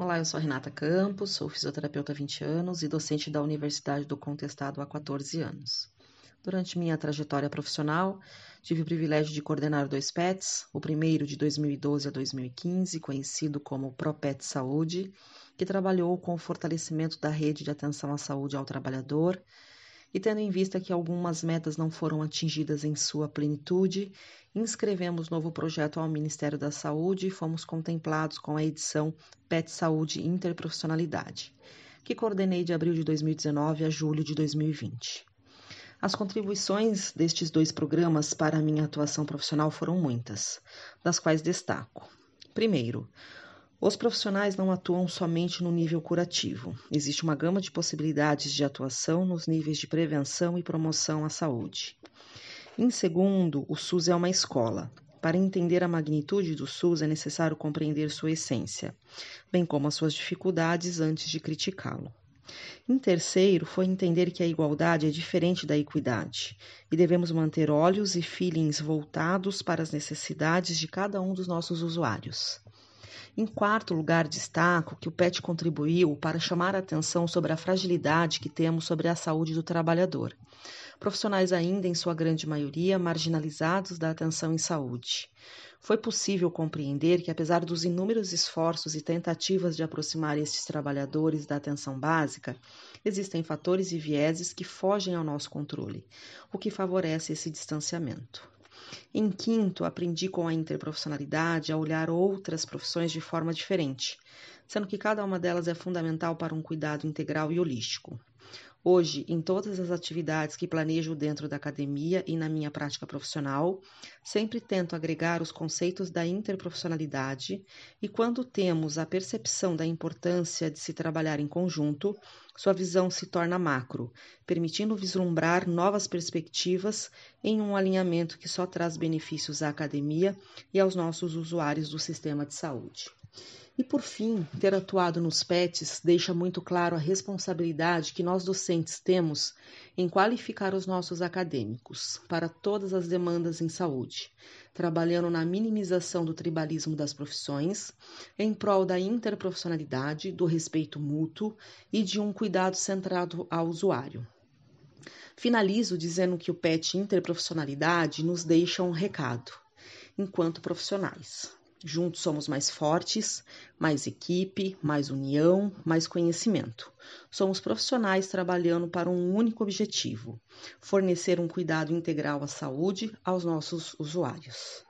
Olá, eu sou Renata Campos, sou fisioterapeuta há 20 anos e docente da Universidade do Contestado há 14 anos. Durante minha trajetória profissional, tive o privilégio de coordenar dois PETs, o primeiro de 2012 a 2015, conhecido como ProPet Saúde, que trabalhou com o fortalecimento da rede de atenção à saúde ao trabalhador e tendo em vista que algumas metas não foram atingidas em sua plenitude, inscrevemos novo projeto ao Ministério da Saúde e fomos contemplados com a edição PET Saúde Interprofissionalidade, que coordenei de abril de 2019 a julho de 2020. As contribuições destes dois programas para a minha atuação profissional foram muitas, das quais destaco. Primeiro, os profissionais não atuam somente no nível curativo. Existe uma gama de possibilidades de atuação nos níveis de prevenção e promoção à saúde. Em segundo, o SUS é uma escola. Para entender a magnitude do SUS é necessário compreender sua essência, bem como as suas dificuldades antes de criticá-lo. Em terceiro, foi entender que a igualdade é diferente da equidade e devemos manter olhos e feelings voltados para as necessidades de cada um dos nossos usuários. Em quarto lugar, destaco que o PET contribuiu para chamar a atenção sobre a fragilidade que temos sobre a saúde do trabalhador. Profissionais ainda, em sua grande maioria, marginalizados da atenção em saúde. Foi possível compreender que, apesar dos inúmeros esforços e tentativas de aproximar estes trabalhadores da atenção básica, existem fatores e vieses que fogem ao nosso controle, o que favorece esse distanciamento. Em quinto, aprendi com a interprofissionalidade a olhar outras profissões de forma diferente, sendo que cada uma delas é fundamental para um cuidado integral e holístico. Hoje, em todas as atividades que planejo dentro da academia e na minha prática profissional, sempre tento agregar os conceitos da interprofissionalidade e, quando temos a percepção da importância de se trabalhar em conjunto, sua visão se torna macro, permitindo vislumbrar novas perspectivas em um alinhamento que só traz benefícios à academia e aos nossos usuários do sistema de saúde. E por fim, ter atuado nos PETs deixa muito claro a responsabilidade que nós docentes temos em qualificar os nossos acadêmicos para todas as demandas em saúde, trabalhando na minimização do tribalismo das profissões, em prol da interprofissionalidade, do respeito mútuo e de um cuidado centrado ao usuário. Finalizo dizendo que o PET Interprofissionalidade nos deixa um recado enquanto profissionais. Juntos somos mais fortes, mais equipe, mais união, mais conhecimento. Somos profissionais trabalhando para um único objetivo: fornecer um cuidado integral à saúde aos nossos usuários.